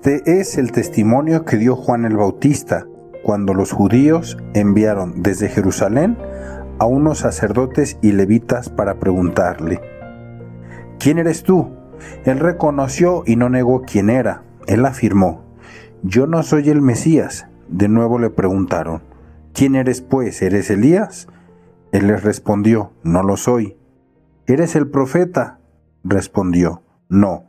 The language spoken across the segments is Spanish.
Este es el testimonio que dio Juan el Bautista cuando los judíos enviaron desde Jerusalén a unos sacerdotes y levitas para preguntarle, ¿quién eres tú? Él reconoció y no negó quién era. Él afirmó, yo no soy el Mesías. De nuevo le preguntaron, ¿quién eres pues? ¿Eres Elías? Él les respondió, no lo soy. ¿Eres el profeta? Respondió, no.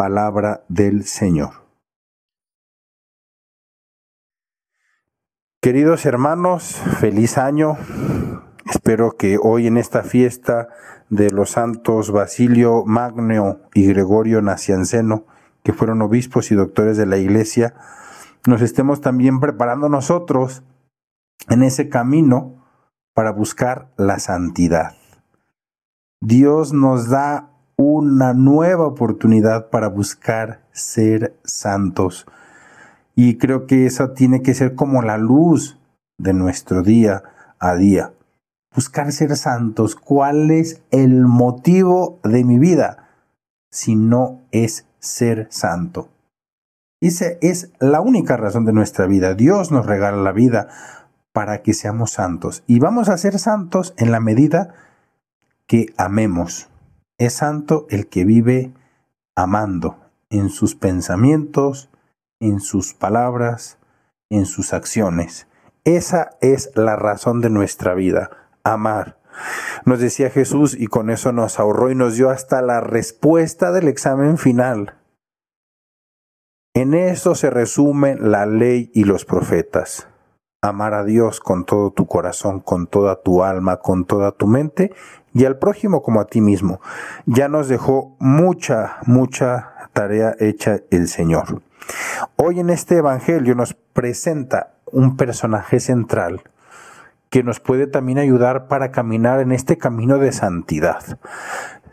palabra del Señor. Queridos hermanos, feliz año. Espero que hoy en esta fiesta de los santos Basilio Magno y Gregorio Nacianceno, que fueron obispos y doctores de la Iglesia, nos estemos también preparando nosotros en ese camino para buscar la santidad. Dios nos da una nueva oportunidad para buscar ser santos. Y creo que esa tiene que ser como la luz de nuestro día a día. Buscar ser santos. ¿Cuál es el motivo de mi vida? Si no es ser santo. Esa es la única razón de nuestra vida. Dios nos regala la vida para que seamos santos. Y vamos a ser santos en la medida que amemos. Es santo el que vive amando en sus pensamientos, en sus palabras, en sus acciones. Esa es la razón de nuestra vida, amar. Nos decía Jesús y con eso nos ahorró y nos dio hasta la respuesta del examen final. En eso se resumen la ley y los profetas amar a Dios con todo tu corazón, con toda tu alma, con toda tu mente y al prójimo como a ti mismo. Ya nos dejó mucha, mucha tarea hecha el Señor. Hoy en este Evangelio nos presenta un personaje central que nos puede también ayudar para caminar en este camino de santidad.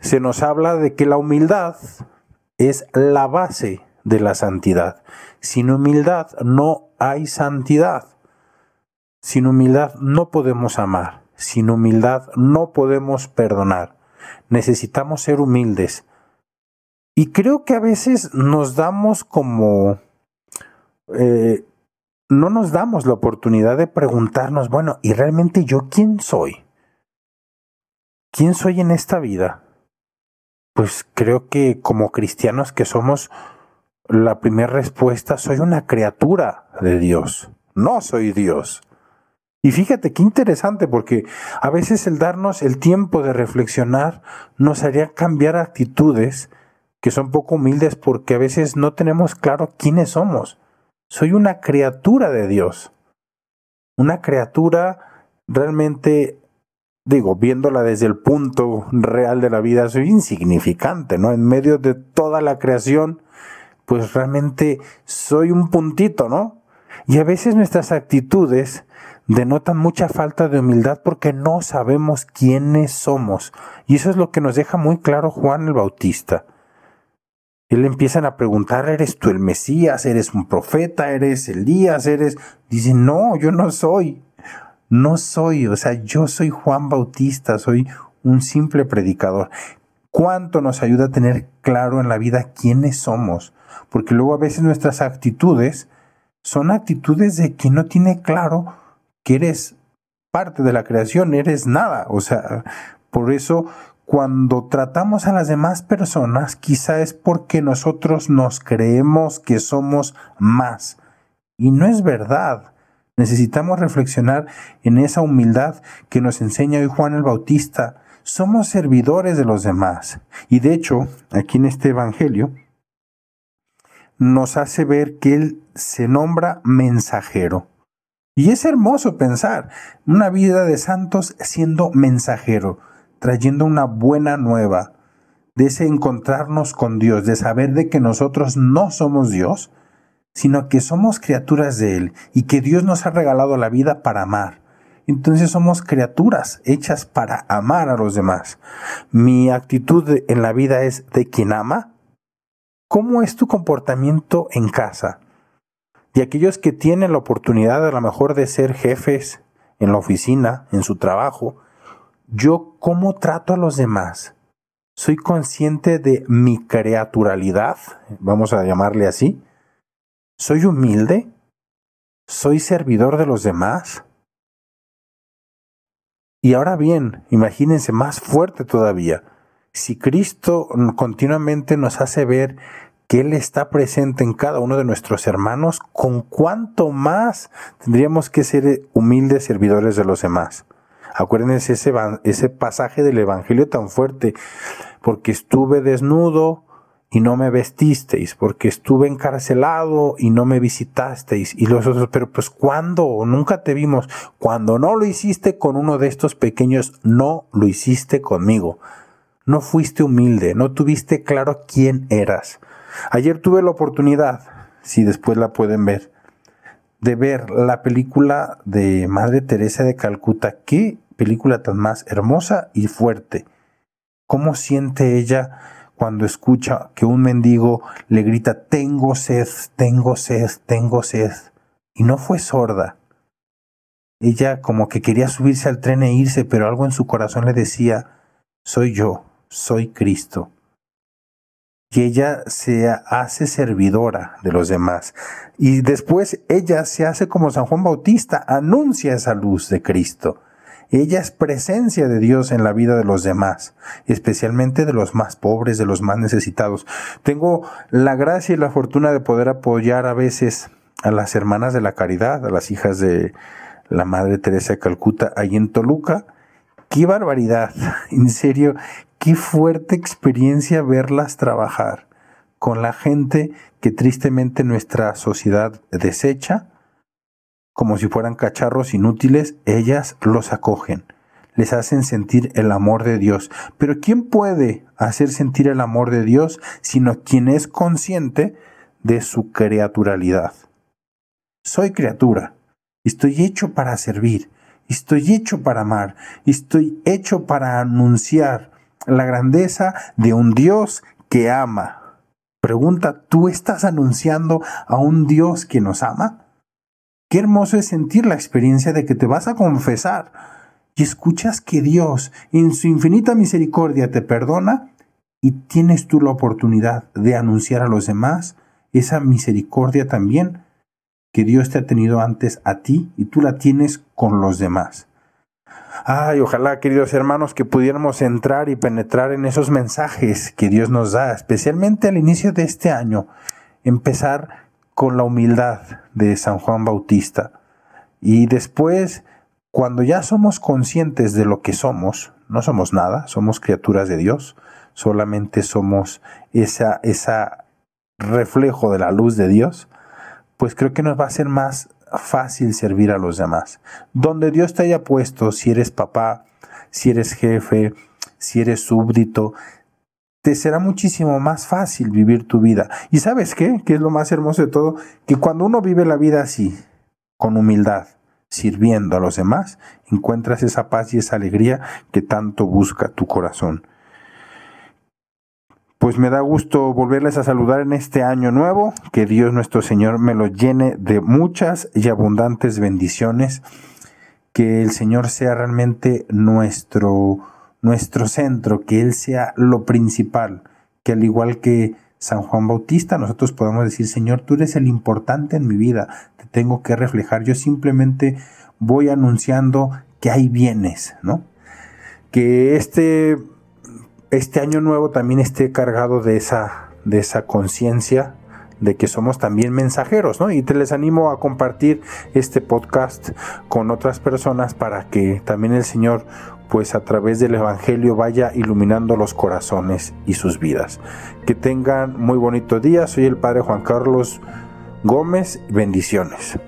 Se nos habla de que la humildad es la base de la santidad. Sin humildad no hay santidad. Sin humildad no podemos amar, sin humildad no podemos perdonar. Necesitamos ser humildes. Y creo que a veces nos damos como... Eh, no nos damos la oportunidad de preguntarnos, bueno, ¿y realmente yo quién soy? ¿Quién soy en esta vida? Pues creo que como cristianos que somos, la primera respuesta, soy una criatura de Dios, no soy Dios. Y fíjate qué interesante porque a veces el darnos el tiempo de reflexionar nos haría cambiar actitudes que son poco humildes porque a veces no tenemos claro quiénes somos. Soy una criatura de Dios. Una criatura realmente, digo, viéndola desde el punto real de la vida, soy insignificante, ¿no? En medio de toda la creación, pues realmente soy un puntito, ¿no? Y a veces nuestras actitudes denotan mucha falta de humildad porque no sabemos quiénes somos. Y eso es lo que nos deja muy claro Juan el Bautista. Él empiezan a preguntar, ¿eres tú el Mesías? ¿Eres un profeta? ¿Eres Elías? ¿Eres...? Dice, no, yo no soy. No soy, o sea, yo soy Juan Bautista, soy un simple predicador. ¿Cuánto nos ayuda a tener claro en la vida quiénes somos? Porque luego a veces nuestras actitudes son actitudes de quien no tiene claro que eres parte de la creación, eres nada. O sea, por eso cuando tratamos a las demás personas, quizá es porque nosotros nos creemos que somos más. Y no es verdad. Necesitamos reflexionar en esa humildad que nos enseña hoy Juan el Bautista. Somos servidores de los demás. Y de hecho, aquí en este Evangelio, nos hace ver que Él se nombra mensajero. Y es hermoso pensar una vida de santos siendo mensajero, trayendo una buena nueva, de ese encontrarnos con Dios, de saber de que nosotros no somos Dios, sino que somos criaturas de Él y que Dios nos ha regalado la vida para amar. Entonces somos criaturas hechas para amar a los demás. Mi actitud en la vida es de quien ama. ¿Cómo es tu comportamiento en casa? Y aquellos que tienen la oportunidad a lo mejor de ser jefes en la oficina, en su trabajo, yo cómo trato a los demás. Soy consciente de mi creaturalidad, vamos a llamarle así. Soy humilde. Soy servidor de los demás. Y ahora bien, imagínense más fuerte todavía. Si Cristo continuamente nos hace ver que Él está presente en cada uno de nuestros hermanos, ¿con cuánto más tendríamos que ser humildes servidores de los demás? Acuérdense ese, ese pasaje del Evangelio tan fuerte, porque estuve desnudo y no me vestisteis, porque estuve encarcelado y no me visitasteis. Y los otros, pero pues ¿cuándo? Nunca te vimos. Cuando no lo hiciste con uno de estos pequeños, no lo hiciste conmigo. No fuiste humilde, no tuviste claro quién eras. Ayer tuve la oportunidad, si después la pueden ver, de ver la película de Madre Teresa de Calcuta. Qué película tan más hermosa y fuerte. ¿Cómo siente ella cuando escucha que un mendigo le grita, tengo sed, tengo sed, tengo sed? Y no fue sorda. Ella como que quería subirse al tren e irse, pero algo en su corazón le decía, soy yo, soy Cristo y ella se hace servidora de los demás. Y después ella se hace como San Juan Bautista, anuncia esa luz de Cristo. Ella es presencia de Dios en la vida de los demás, especialmente de los más pobres, de los más necesitados. Tengo la gracia y la fortuna de poder apoyar a veces a las hermanas de la caridad, a las hijas de la Madre Teresa de Calcuta, ahí en Toluca. ¡Qué barbaridad! En serio, qué fuerte experiencia verlas trabajar con la gente que tristemente nuestra sociedad desecha, como si fueran cacharros inútiles, ellas los acogen, les hacen sentir el amor de Dios. Pero ¿quién puede hacer sentir el amor de Dios sino quien es consciente de su creaturalidad? Soy criatura, estoy hecho para servir, estoy hecho para amar, estoy hecho para anunciar la grandeza de un Dios que ama. Pregunta, ¿tú estás anunciando a un Dios que nos ama? Qué hermoso es sentir la experiencia de que te vas a confesar y escuchas que Dios, en su infinita misericordia, te perdona y tienes tú la oportunidad de anunciar a los demás esa misericordia también que Dios te ha tenido antes a ti y tú la tienes con los demás. Ay, ojalá, queridos hermanos, que pudiéramos entrar y penetrar en esos mensajes que Dios nos da, especialmente al inicio de este año. Empezar con la humildad de San Juan Bautista. Y después, cuando ya somos conscientes de lo que somos, no somos nada, somos criaturas de Dios, solamente somos esa, esa reflejo de la luz de Dios, pues creo que nos va a ser más fácil servir a los demás. Donde Dios te haya puesto, si eres papá, si eres jefe, si eres súbdito, te será muchísimo más fácil vivir tu vida. ¿Y sabes qué? Que es lo más hermoso de todo, que cuando uno vive la vida así, con humildad, sirviendo a los demás, encuentras esa paz y esa alegría que tanto busca tu corazón pues me da gusto volverles a saludar en este año nuevo, que Dios nuestro Señor me lo llene de muchas y abundantes bendiciones, que el Señor sea realmente nuestro, nuestro centro, que Él sea lo principal, que al igual que San Juan Bautista, nosotros podemos decir, Señor, tú eres el importante en mi vida, te tengo que reflejar, yo simplemente voy anunciando que hay bienes, ¿no? Que este este año nuevo también esté cargado de esa, de esa conciencia de que somos también mensajeros, ¿no? Y te les animo a compartir este podcast con otras personas para que también el Señor, pues a través del Evangelio vaya iluminando los corazones y sus vidas. Que tengan muy bonito día. Soy el Padre Juan Carlos Gómez. Bendiciones.